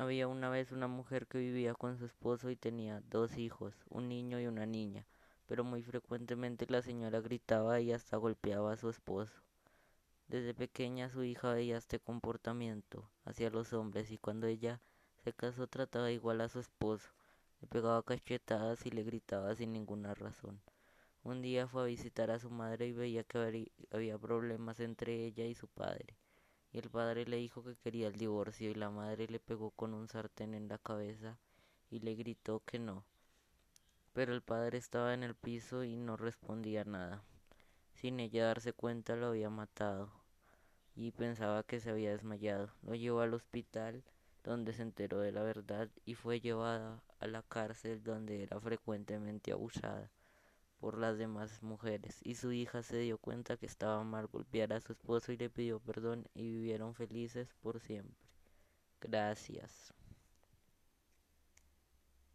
Había una vez una mujer que vivía con su esposo y tenía dos hijos, un niño y una niña, pero muy frecuentemente la señora gritaba y hasta golpeaba a su esposo. Desde pequeña su hija veía este comportamiento hacia los hombres y cuando ella se casó trataba igual a su esposo, le pegaba cachetadas y le gritaba sin ninguna razón. Un día fue a visitar a su madre y veía que había problemas entre ella y su padre y el padre le dijo que quería el divorcio y la madre le pegó con un sartén en la cabeza y le gritó que no. Pero el padre estaba en el piso y no respondía nada. Sin ella darse cuenta lo había matado y pensaba que se había desmayado. Lo llevó al hospital donde se enteró de la verdad y fue llevada a la cárcel donde era frecuentemente abusada por las demás mujeres y su hija se dio cuenta que estaba mal golpear a su esposo y le pidió perdón y vivieron felices por siempre. Gracias.